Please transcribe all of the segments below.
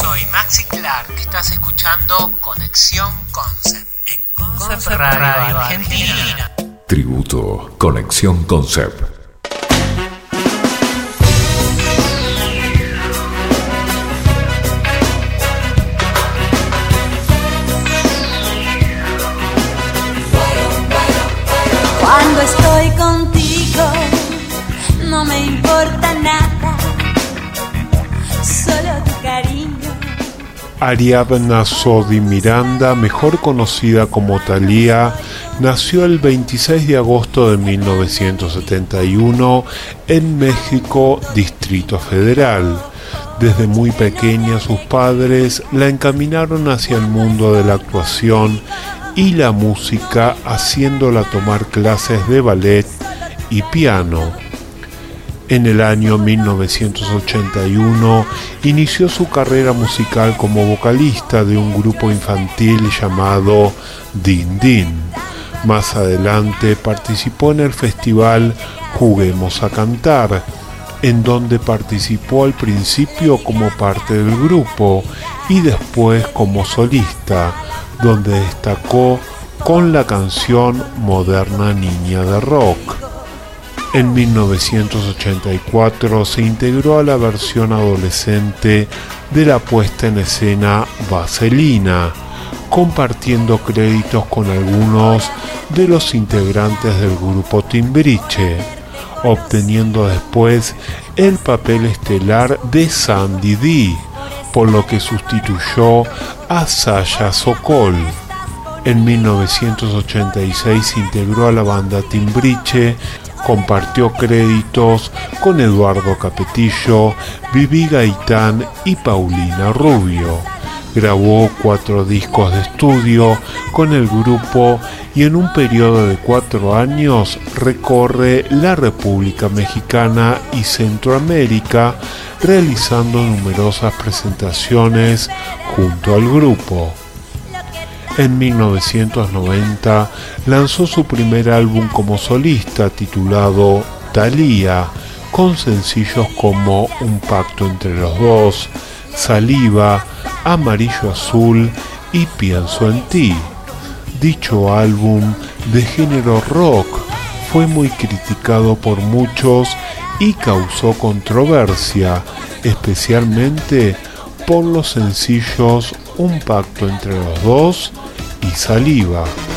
Soy Maxi Clark, estás escuchando Conexión Concept en Concept, Radio, Argentina. Tributo Conexión Concept. Ariadna Sodi Miranda, mejor conocida como Thalía, nació el 26 de agosto de 1971 en México, Distrito Federal. Desde muy pequeña sus padres la encaminaron hacia el mundo de la actuación y la música haciéndola tomar clases de ballet y piano. En el año 1981 inició su carrera musical como vocalista de un grupo infantil llamado Din Din. Más adelante participó en el festival Juguemos a Cantar, en donde participó al principio como parte del grupo y después como solista, donde destacó con la canción Moderna Niña de Rock. En 1984 se integró a la versión adolescente de la puesta en escena Vaselina, compartiendo créditos con algunos de los integrantes del grupo Timbiriche, obteniendo después el papel estelar de Sandy D, por lo que sustituyó a Sasha Sokol. En 1986 se integró a la banda Timbriche, compartió créditos con Eduardo Capetillo, Vivi Gaitán y Paulina Rubio. Grabó cuatro discos de estudio con el grupo y en un periodo de cuatro años recorre la República Mexicana y Centroamérica realizando numerosas presentaciones junto al grupo. En 1990 lanzó su primer álbum como solista titulado Thalía, con sencillos como Un pacto entre los dos, Saliva, Amarillo Azul y Pienso en ti. Dicho álbum de género rock fue muy criticado por muchos y causó controversia, especialmente por los sencillos Un pacto entre los dos y Saliva. Concept. La gente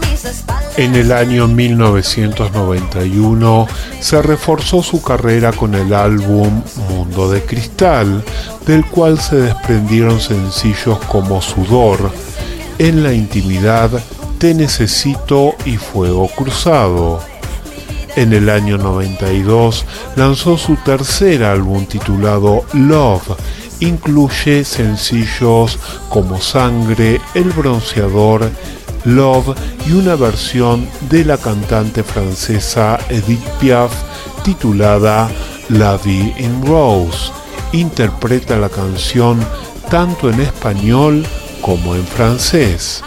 mis espaldas. En el año 1991 se reforzó su carrera con el álbum Mundo de Cristal, del cual se desprendieron sencillos como Sudor, En la intimidad, Te necesito y Fuego Cruzado. En el año 92 lanzó su tercer álbum titulado Love. Incluye sencillos como Sangre, El Bronceador, Love y una versión de la cantante francesa Edith Piaf titulada La Vie in Rose interpreta la canción tanto en español como en francés.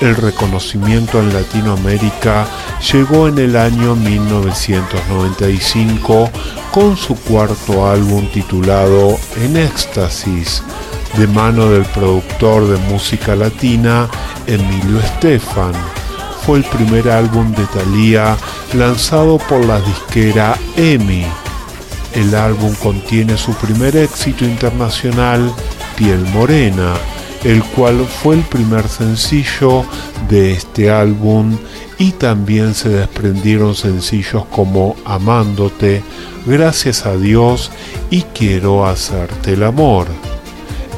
El reconocimiento en Latinoamérica llegó en el año 1995 con su cuarto álbum titulado En Éxtasis, de mano del productor de música latina Emilio Estefan. Fue el primer álbum de Thalía lanzado por la disquera EMI el álbum contiene su primer éxito internacional, Piel Morena, el cual fue el primer sencillo de este álbum y también se desprendieron sencillos como Amándote, Gracias a Dios y Quiero hacerte el amor.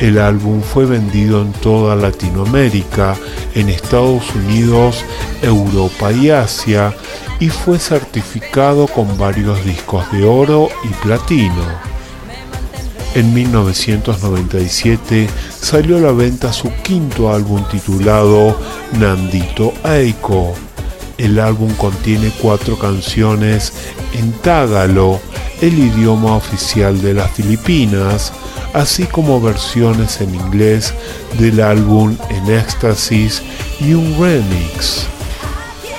El álbum fue vendido en toda Latinoamérica, en Estados Unidos, Europa y Asia y fue certificado con varios discos de oro y platino. En 1997 salió a la venta su quinto álbum titulado Nandito Aiko. El álbum contiene cuatro canciones en tágalo, el idioma oficial de las Filipinas, así como versiones en inglés del álbum En Éxtasis y un remix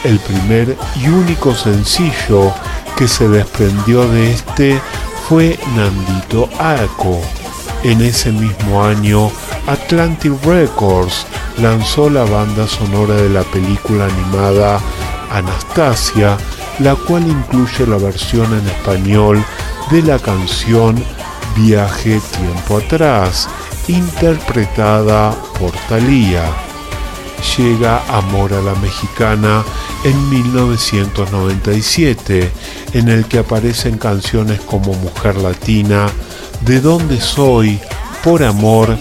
el primer y único sencillo que se desprendió de este fue Nandito Aco. En ese mismo año, Atlantic Records lanzó la banda sonora de la película animada Anastasia, la cual incluye la versión en español de la canción Viaje Tiempo Atrás, interpretada por Thalía. Llega Amor a la Mexicana en 1997, en el que aparecen canciones como Mujer Latina, De dónde soy, Por Amor,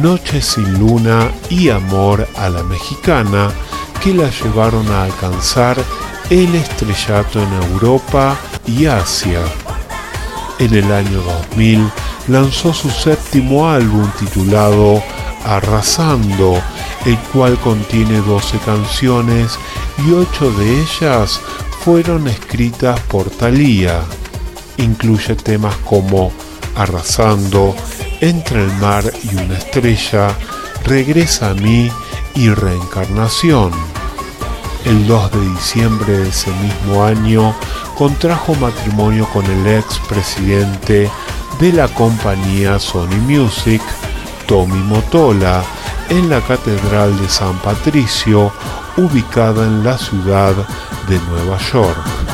Noche sin Luna y Amor a la Mexicana, que la llevaron a alcanzar el estrellato en Europa y Asia. En el año 2000 lanzó su séptimo álbum titulado Arrasando, el cual contiene 12 canciones y ocho de ellas fueron escritas por Thalía. Incluye temas como Arrasando, Entre el mar y una estrella, Regresa a mí y Reencarnación. El 2 de diciembre de ese mismo año contrajo matrimonio con el ex presidente de la compañía Sony Music, Tommy Motola, en la Catedral de San Patricio, ubicada en la ciudad de Nueva York.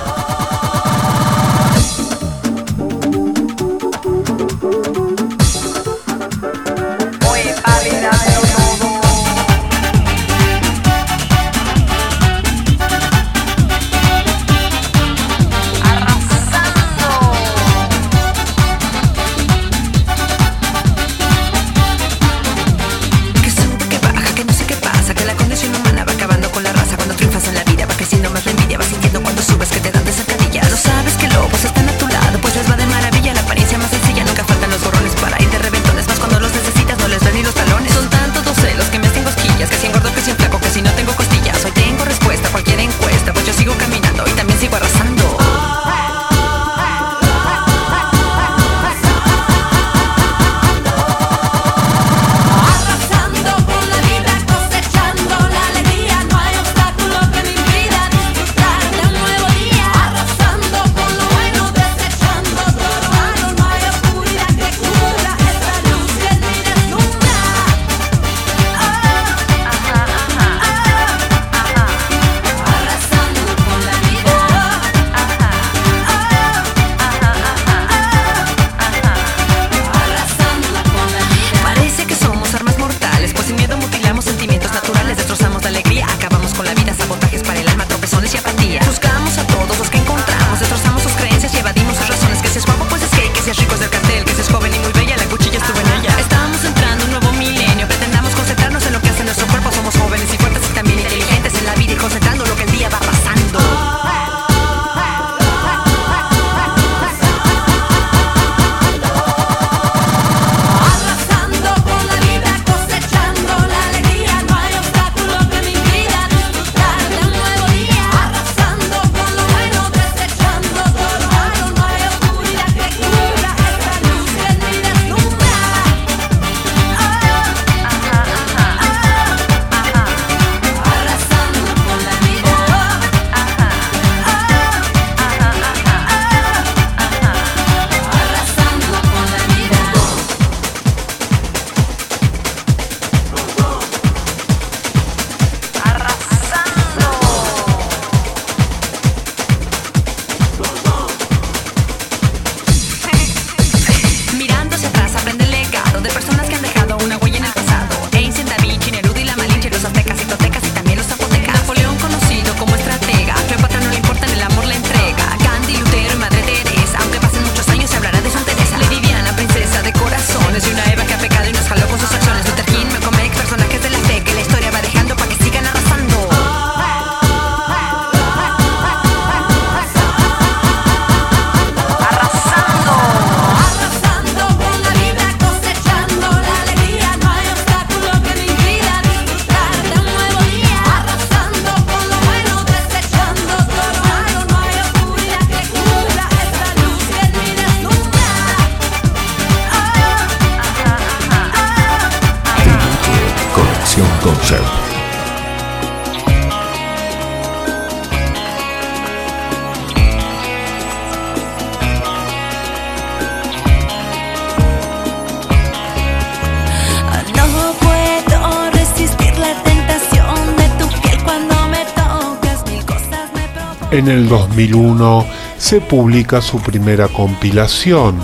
En el 2001 se publica su primera compilación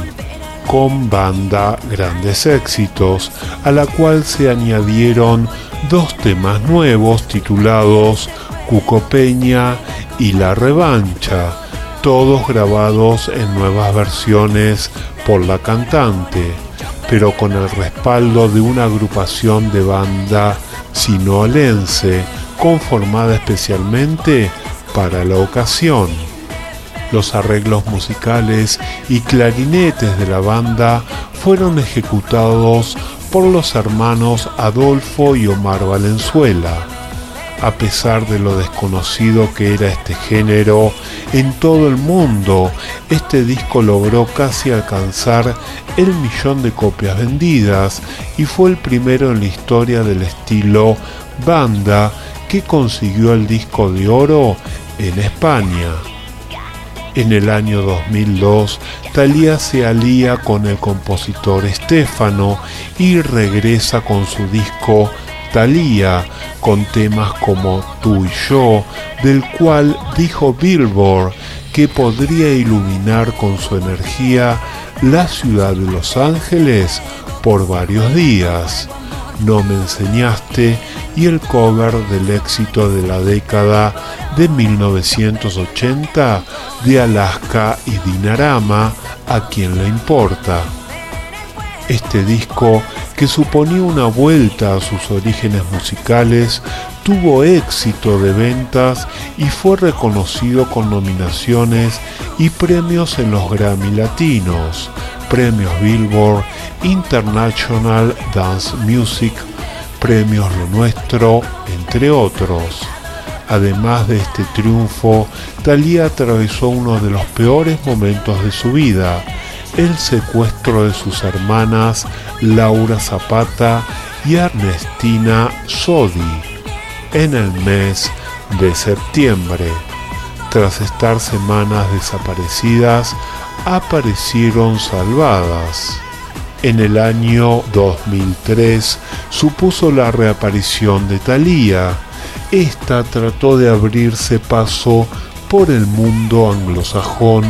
con banda Grandes Éxitos, a la cual se añadieron dos temas nuevos titulados Cuco Peña y La Revancha, todos grabados en nuevas versiones por la cantante, pero con el respaldo de una agrupación de banda sinoalense conformada especialmente para la ocasión. Los arreglos musicales y clarinetes de la banda fueron ejecutados por los hermanos Adolfo y Omar Valenzuela. A pesar de lo desconocido que era este género en todo el mundo, este disco logró casi alcanzar el millón de copias vendidas y fue el primero en la historia del estilo banda que consiguió el disco de oro en España. En el año 2002, Thalía se alía con el compositor Estefano y regresa con su disco Thalía, con temas como Tú y yo, del cual dijo Billboard que podría iluminar con su energía la ciudad de Los Ángeles por varios días. No me enseñaste y el cover del éxito de la década de 1980 de Alaska y Dinarama, a quien le importa. Este disco, que suponía una vuelta a sus orígenes musicales, tuvo éxito de ventas y fue reconocido con nominaciones y premios en los Grammy Latinos, premios Billboard, International Dance Music, premios Lo Nuestro, entre otros. Además de este triunfo, Thalía atravesó uno de los peores momentos de su vida, el secuestro de sus hermanas Laura Zapata y Ernestina Sodi en el mes de septiembre. Tras estar semanas desaparecidas, aparecieron salvadas. En el año 2003 supuso la reaparición de Thalía. Esta trató de abrirse paso por el mundo anglosajón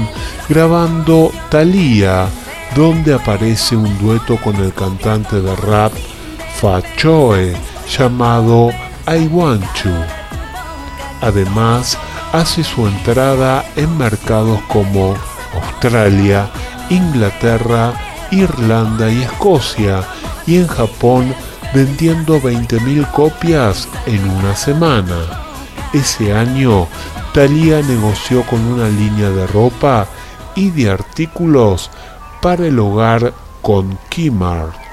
grabando Thalía, donde aparece un dueto con el cantante de rap Fachoe llamado I Want You. Además, hace su entrada en mercados como Australia, Inglaterra, Irlanda y Escocia, y en Japón vendiendo 20.000 copias en una semana. Ese año, Thalía negoció con una línea de ropa y de artículos para el hogar con Kmart.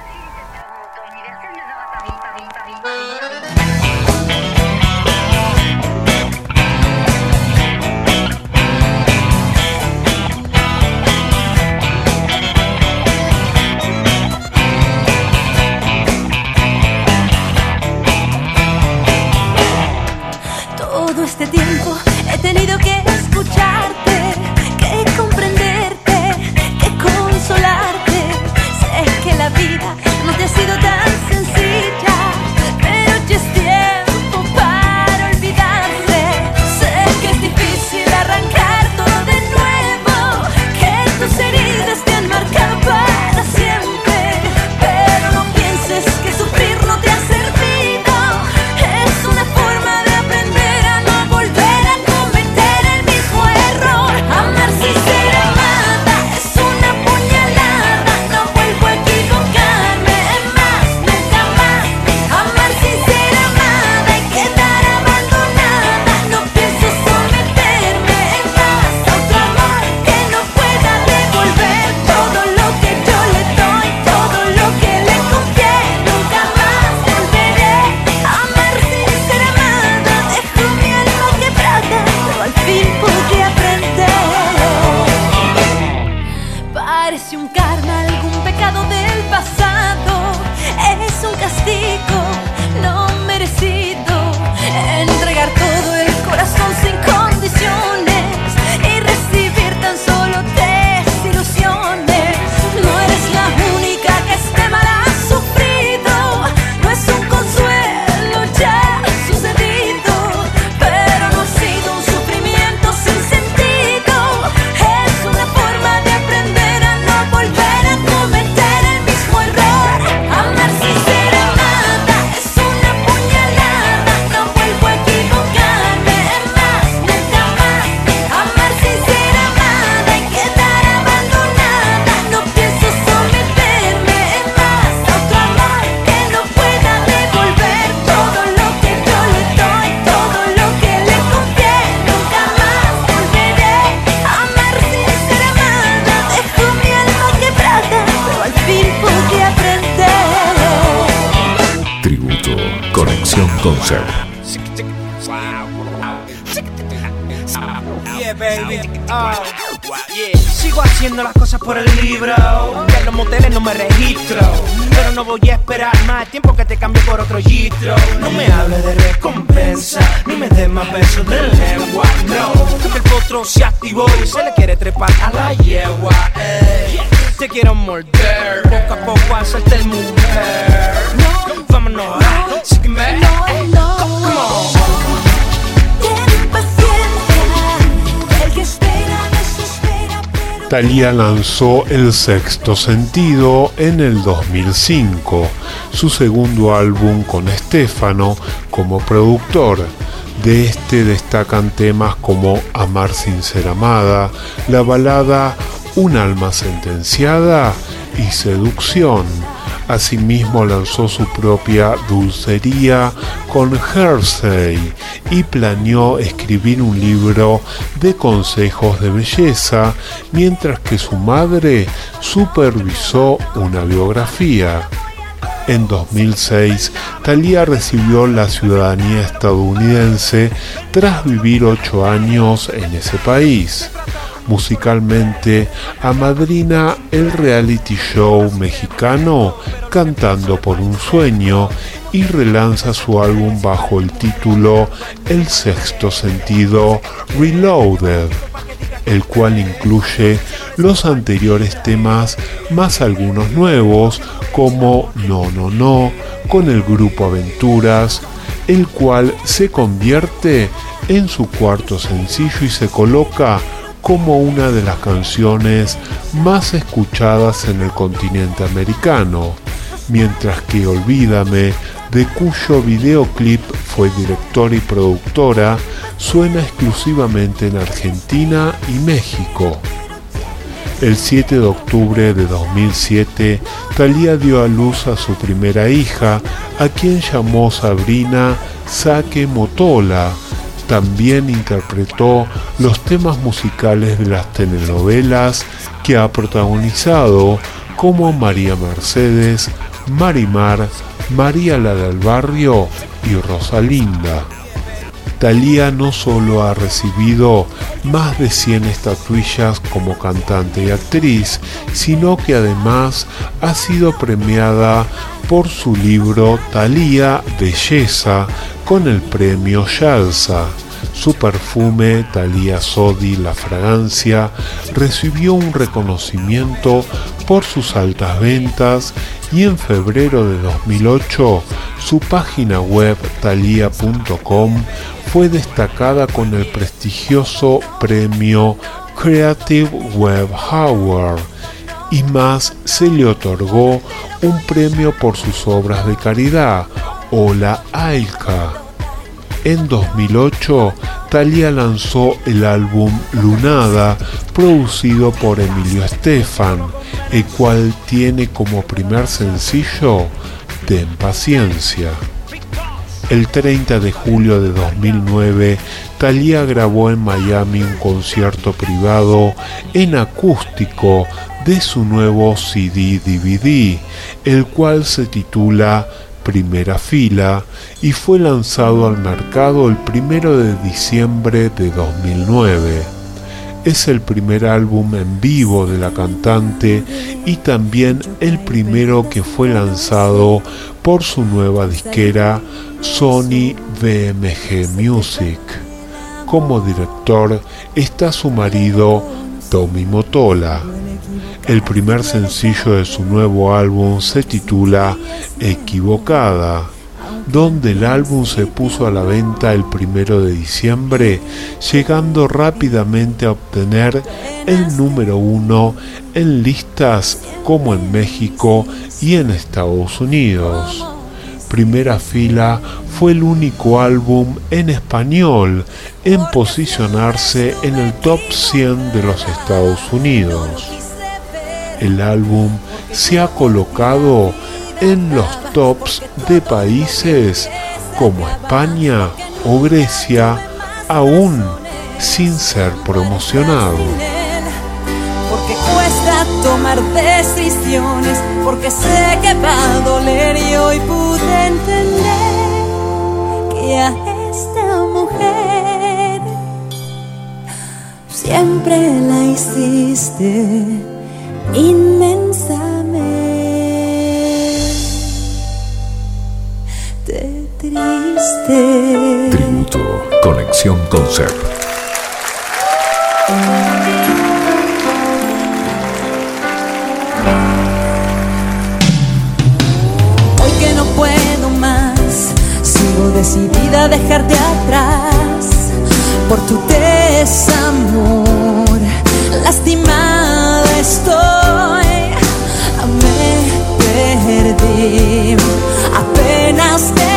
un castigo no merecido. Yeah. Sigo haciendo las cosas por el libro. Que en los moteles no me registro. Pero no voy a esperar más tiempo que te cambie por otro gistro. No me hable de recompensa, ni me des más besos de lengua. No, que el potro se activó y se le quiere trepar a la yegua. ey. Te quiero morder, poco a poco hacerte el mujer. Vámonos, sígueme. Come on. Ten Thalía lanzó El Sexto Sentido en el 2005, su segundo álbum con Estefano como productor. De este destacan temas como Amar sin ser amada, la balada Un alma sentenciada y Seducción. Asimismo lanzó su propia dulcería con Hersey y planeó escribir un libro de consejos de belleza, mientras que su madre supervisó una biografía. En 2006, Thalía recibió la ciudadanía estadounidense tras vivir ocho años en ese país. Musicalmente, amadrina el reality show mexicano Cantando por un sueño y relanza su álbum bajo el título El sexto sentido Reloaded el cual incluye los anteriores temas más algunos nuevos como No No No con el grupo Aventuras, el cual se convierte en su cuarto sencillo y se coloca como una de las canciones más escuchadas en el continente americano, mientras que Olvídame, de cuyo videoclip fue directora y productora, suena exclusivamente en Argentina y México. El 7 de octubre de 2007, Thalía dio a luz a su primera hija, a quien llamó Sabrina Saque Motola. También interpretó los temas musicales de las telenovelas que ha protagonizado, como María Mercedes, Marimar, María la del Barrio y Rosalinda. Thalía no solo ha recibido más de 100 estatuillas como cantante y actriz, sino que además ha sido premiada por su libro Thalía Belleza con el premio Yalza. Su perfume, Thalía Sodi La Fragancia, recibió un reconocimiento por sus altas ventas y en febrero de 2008 su página web thalia.com fue destacada con el prestigioso premio Creative Web Award y más se le otorgó un premio por sus obras de caridad o la AICA. En 2008, Thalía lanzó el álbum Lunada, producido por Emilio Estefan, el cual tiene como primer sencillo Ten paciencia. El 30 de julio de 2009, Thalía grabó en Miami un concierto privado en acústico de su nuevo CD DVD, el cual se titula Primera Fila y fue lanzado al mercado el 1 de diciembre de 2009. Es el primer álbum en vivo de la cantante y también el primero que fue lanzado por su nueva disquera Sony BMG Music. Como director está su marido Tommy Motola. El primer sencillo de su nuevo álbum se titula Equivocada, donde el álbum se puso a la venta el primero de diciembre, llegando rápidamente a obtener el número uno en listas como en México y en Estados Unidos. Primera Fila fue el único álbum en español en posicionarse en el top 100 de los Estados Unidos. El álbum se ha colocado en los tops de países como España o Grecia aún sin ser promocionado. Porque cuesta tomar decisiones, porque sé que va a doler y hoy pude entender que a esta mujer siempre la hiciste inmensamente triste. Tributo Conexión Concept. Hoy que no puedo más, sigo decidida a dejarte atrás por tu apenas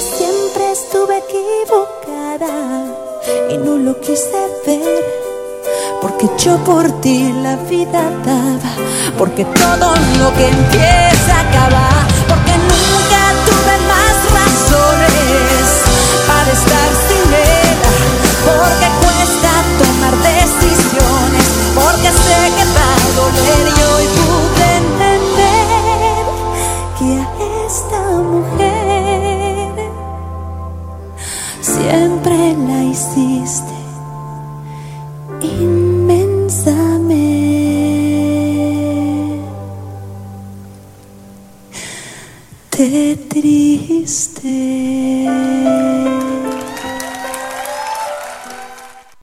siempre estuve equivocada y no lo quise ver. Porque yo por ti la vida daba, porque todo lo que empieza acaba, porque nunca tuve más razones para estar sin él, porque cuesta tomar decisiones, porque sé que va a doler